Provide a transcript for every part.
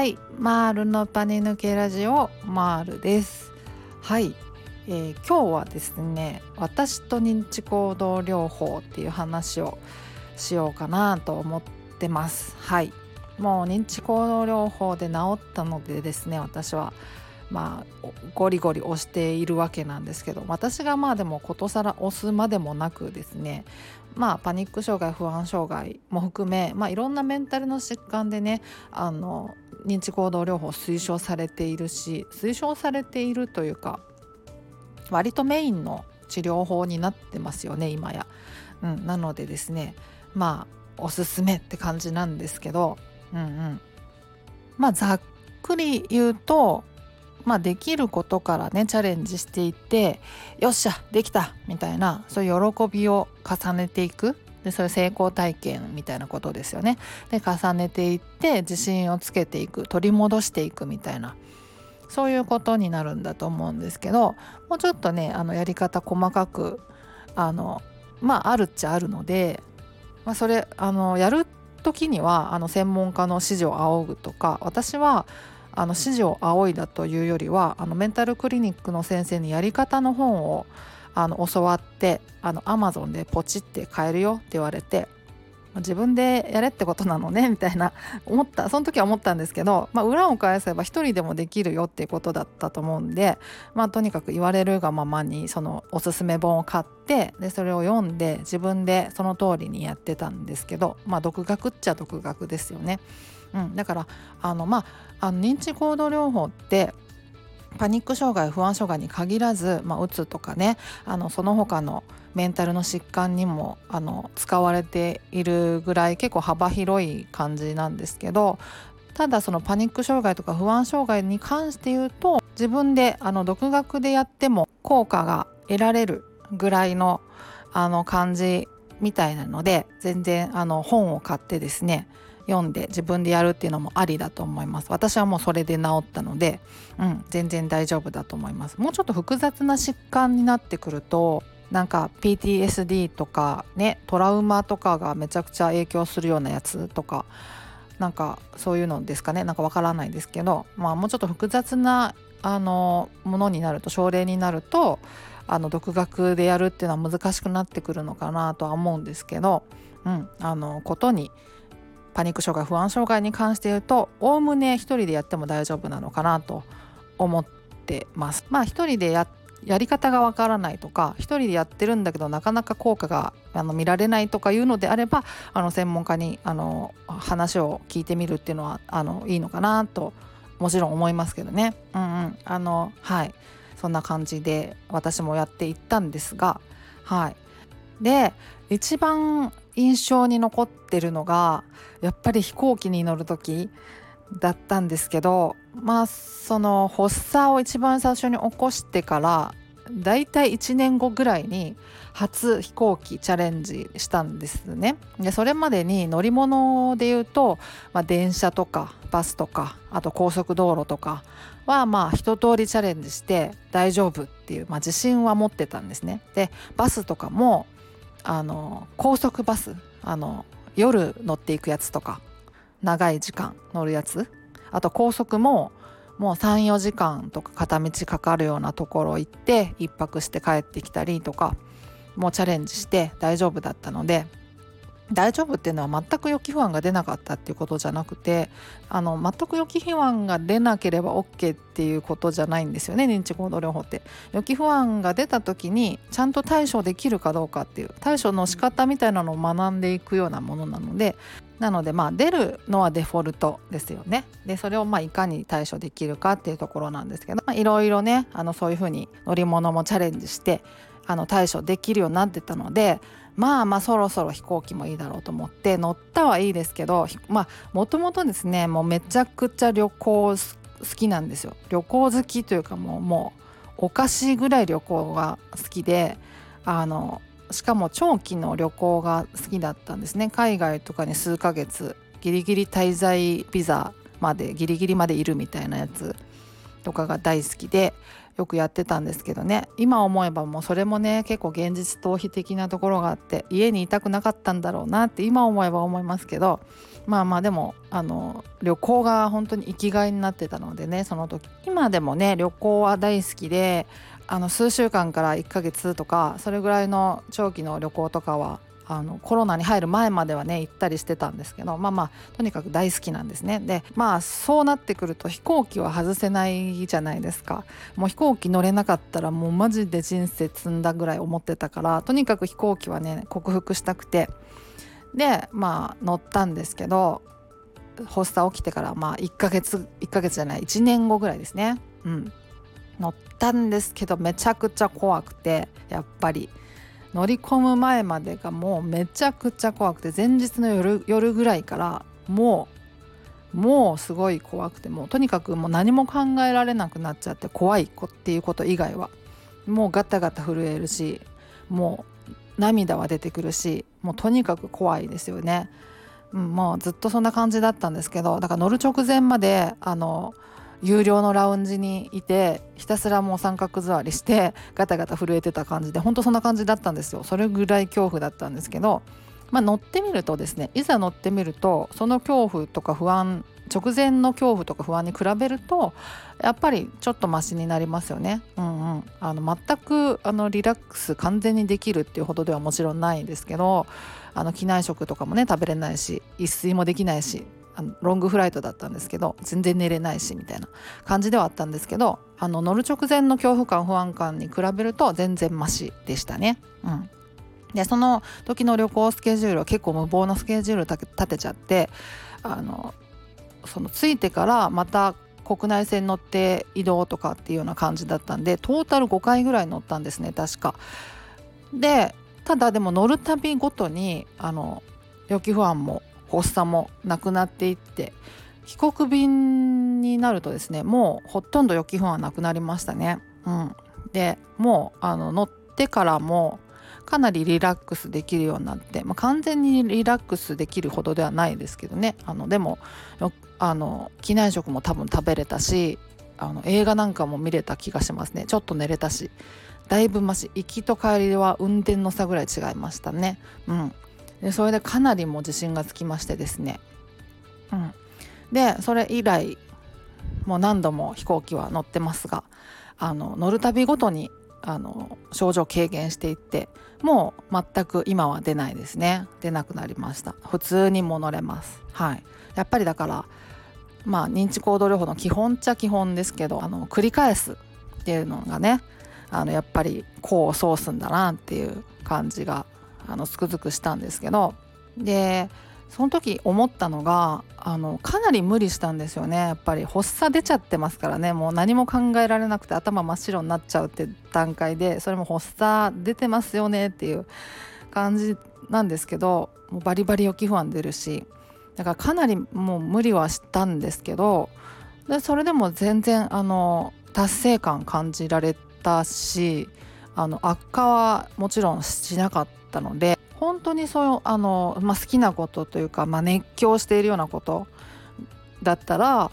はい。マールのパニ抜けラジオマールです。はい、えー、今日はですね私と認知行動療法っていう話をしようかなと思ってます。はい。もう認知行動療法で治ったのでですね私はまあゴリゴリ押しているわけなんですけど私がまあでもことさら押すまでもなくですねまあパニック障害不安障害も含め、まあ、いろんなメンタルの疾患でねあの認知行動療法推奨されているし推奨されているというか割とメインの治療法になってますよね今や。うん、なのでですねまあおすすめって感じなんですけど、うんうん、まあざっくり言うとまあ、できることからねチャレンジしていってよっしゃできたみたいなそういう喜びを重ねていくでそれ成功体験みたいなことですよね。で重ねていって自信をつけていく取り戻していくみたいなそういうことになるんだと思うんですけどもうちょっとねあのやり方細かくあのまああるっちゃあるので、まあ、それあのやる時にはあの専門家の指示を仰ぐとか私はあの指示を仰いだというよりはあのメンタルクリニックの先生にやり方の本をあの教わってあのアマゾンでポチって買えるよって言われて自分でやれってことなのねみたいな思ったその時は思ったんですけど、まあ、裏を返せば一人でもできるよっていうことだったと思うんで、まあ、とにかく言われるがままにそのおすすめ本を買ってでそれを読んで自分でその通りにやってたんですけど、まあ、独学っちゃ独学ですよね。うん、だからあの、まあ、あの認知行動療法ってパニック障害不安障害に限らず、まあ、うつとかねあのその他のメンタルの疾患にもあの使われているぐらい結構幅広い感じなんですけどただそのパニック障害とか不安障害に関して言うと自分であの独学でやっても効果が得られるぐらいのあの感じみたいなので全然あの本を買ってですね読んで自分でやるっていうのもありだと思います。私はもうそれで治ったので、うん、全然大丈夫だと思います。もうちょっと複雑な疾患になってくるとなんか PTSD とかねトラウマとかがめちゃくちゃ影響するようなやつとかなんかそういうのですかね。なんかわからないですけど、まあ、もうちょっと複雑なあのものになると症例になるとあの独学でやるっていうのは難しくなってくるのかなとは思うんですけど、うん、あのことにパニック障害不安障害に関して言うとおおむね一人でやっても大丈夫なのかなと思ってます。まあ一人でやり方がわからないとか一人でやってるんだけどなかなか効果があの見られないとかいうのであればあの専門家にあの話を聞いてみるっていうのはあのいいのかなともちろん思いますけどね。うんうん、あのはいそんな感じで私もやっていったんですがはいで一番印象に残ってるのがやっぱり飛行機に乗る時だったんですけどまあその発作を一番最初に起こしてからだいたい1年後ぐらいに初飛行機チャレンジしたんですね。でそれまでに乗り物で言うと、まあ、電車とかバスとかあと高速道路とかはまあ一通りチャレンジして大丈夫っていう、まあ、自信は持ってたんですね。でバスとかもあの高速バスあの夜乗っていくやつとか長い時間乗るやつあと高速ももう34時間とか片道かかるようなところ行って1泊して帰ってきたりとかもうチャレンジして大丈夫だったので大丈夫っていうのは全く予期不安が出なかったっていうことじゃなくてあの全く予期不安が出なければ OK っていうことじゃないんですよね認知行動療法って。予期不安が出た時にちゃんと対処できるかどうかっていう対処の仕方みたいなのを学んでいくようなものなのでなのでまあ出るのはデフォルトですよね。でそれをまあいかに対処できるかっていうところなんですけどいろいろねあのそういうふうに乗り物もチャレンジしてあの対処できるようになってたのでまあまあそろそろ飛行機もいいだろうと思って乗ったはいいですけどまあもともとですねもうめちゃくちゃ旅行好きなんですよ。旅行好きというかもうもうおかしいぐらい旅行が好きであのしかも長期の旅行が好きだったんですね。海外とかに数ヶ月ギリギリ滞在ビザまでギリギリまでいるみたいなやつとかが大好きでよくやってたんですけどね。今思えばもうそれもね結構現実逃避的なところがあって家にいたくなかったんだろうなって今思えば思いますけどまあまあでもあの旅行が本当に生きがいになってたのでねその時。今でもね旅行は大好きであの数週間から1ヶ月とかそれぐらいの長期の旅行とかはあのコロナに入る前まではね行ったりしてたんですけどまあまあとにかく大好きなんですね。でまあそうなってくると飛行機は外せないじゃないですか。もう飛行機乗れなかったらもうマジで人生積んだぐらい思ってたからとにかく飛行機はね克服したくて。でまあ乗ったんですけど発作起きてからまあ1ヶ月1ヶ月じゃない1年後ぐらいですね。うん。乗ったんですけどめちゃくちゃ怖くてやっぱり。乗り込む前までがもうめちゃくちゃ怖くて前日の夜夜ぐらいからもうもうすごい怖くてもうとにかくもう何も考えられなくなっちゃって怖い子っていうこと以外はもうガタガタ震えるしもう涙は出てくるしもうとにかく怖いですよね、うん、もうずっとそんな感じだったんですけどだから乗る直前まであの有料のラウンジにいてひたすらもう三角座りして ガタガタ震えてた感じでほんとそんな感じだったんですよそれぐらい恐怖だったんですけど、まあ、乗ってみるとですねいざ乗ってみるとその恐怖とか不安直前の恐怖とか不安に比べるとやっぱりちょっとマシになりますよね。うんうん、あの全くあのリラックス完全にできるっていうほどではもちろんないんですけどあの機内食とかもね食べれないし一睡もできないしあのロングフライトだったんですけど全然寝れないしみたいな感じではあったんですけどあの乗る直前の恐怖感不安感に比べると全然マシでしたね。うんでその時の旅行スケジュールは結構無謀なスケジュール立てちゃってあのその着いてからまた国内線乗って移動とかっていうような感じだったんでトータル5回ぐらい乗ったんですね確か。でただでも乗るたびごとにあの予期不安も発作もなくなっていって帰国便になるとですねもうほとんど予期不安はなくなりましたね。うん、でもうあの乗ってからもかなりリラックスできるようになって、まあ、完全にリラックスできるほどではないですけどね。あのでもあの機内食も多分食べれたしあの映画なんかも見れた気がしますね。ちょっと寝れたしだいぶマシ行きと帰りは運転の差ぐらい違いましたね。うん。でそれでかなりも自信がつきましてですね、うん、でそれ以来もう何度も飛行機は乗ってますがあの乗るたびごとにあの症状軽減していってもう全く今は出ないですね。出なくなりました。普通にも乗れます。はい。やっぱりだからまあ認知行動療法の基本っちゃ基本ですけどあの繰り返すっていうのがねあのやっぱり功を奏すんだなっていう感じがあのつくづくしたんですけどでその時思ったのがあのかなり無理したんですよね。やっぱり発作出ちゃってますからね。もう何も考えられなくて頭真っ白になっちゃうって段階でそれも発作出てますよねっていう感じなんですけどもうバリバリ予期不安出るしだからかなりもう無理はしたんですけどでそれでも全然あの達成感感じられたしあの悪化はもちろんしなかった。たので本当にそうあの、まあ、好きなことというか、まあ、熱狂しているようなことだったら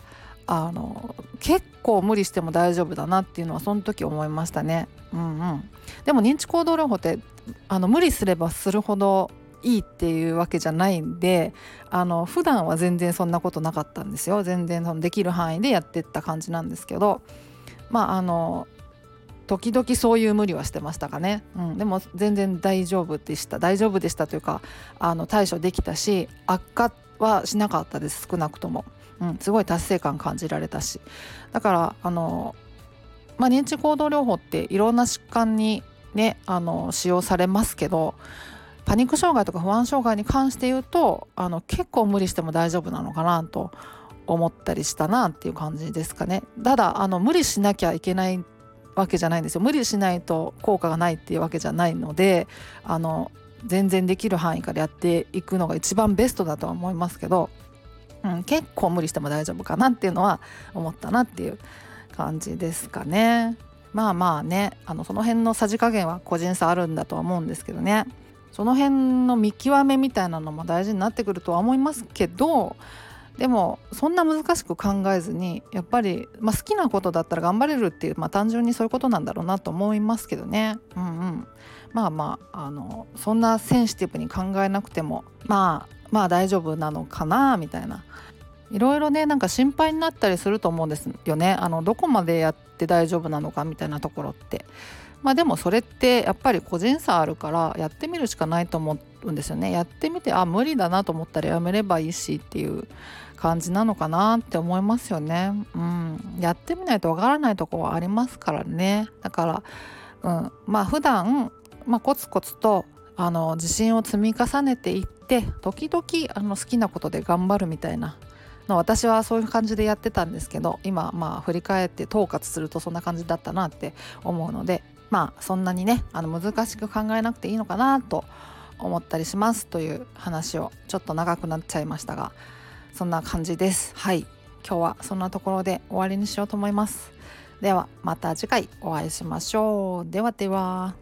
あの結構無理しても大丈夫だなっていうのはその時思いましたね。うんうん、でも認知行動療法ってあの無理すればするほどいいっていうわけじゃないんであの普段は全然そんなことなかったんですよ全然そのできる範囲でやってった感じなんですけどまああの時々そういう無理はしてましたかね、うん、でも全然大丈夫でした。大丈夫でしたというかあの対処できたし悪化はしなかったです。少なくとも、うん、すごい達成感感じられたし。だからあの、まあ、認知行動療法っていろんな疾患にねあの使用されますけどパニック障害とか不安障害に関して言うとあの結構無理しても大丈夫なのかなと思ったりしたなっていう感じですかね。ただあの無理しなきゃいけないわけじゃないんですよ無理しないと効果がないっていうわけじゃないのであの全然できる範囲からやっていくのが一番ベストだとは思いますけど、うん、結構無理しても大丈夫かなっていうのは思ったなっていう感じですかね。まあまあねあのその辺のさじ加減は個人差あるんだとは思うんですけどねその辺の見極めみたいなのも大事になってくるとは思いますけどでもそんな難しく考えずにやっぱり、まあ、好きなことだったら頑張れるっていう、まあ、単純にそういうことなんだろうなと思いますけどね。うんうん、まあまああのそんなセンシティブに考えなくてもまあまあ大丈夫なのかなみたいな。いろいろねなんか心配になったりすると思うんですよね。あのどこまでやって大丈夫なのかみたいなところって。まあでもそれってやっぱり個人差あるからやってみるしかないと思うんですよね。やってみてあ無理だなと思ったらやめればいいしっていう。感じなのかなって思いますよね。うん。やってみないとわからないとこはありますからね。だからうん。まあ普段まあコツコツとあの自信を積み重ねていって時々あの好きなことで頑張るみたいな。の私はそういう感じでやってたんですけど今まあ振り返って統括するとそんな感じだったなって思うのでまあそんなにねあの難しく考えなくていいのかなと思ったりしますという話をちょっと長くなっちゃいましたがそんな感じです。はい。今日はそんなところで終わりにしようと思います。ではまた次回お会いしましょう。ではでは。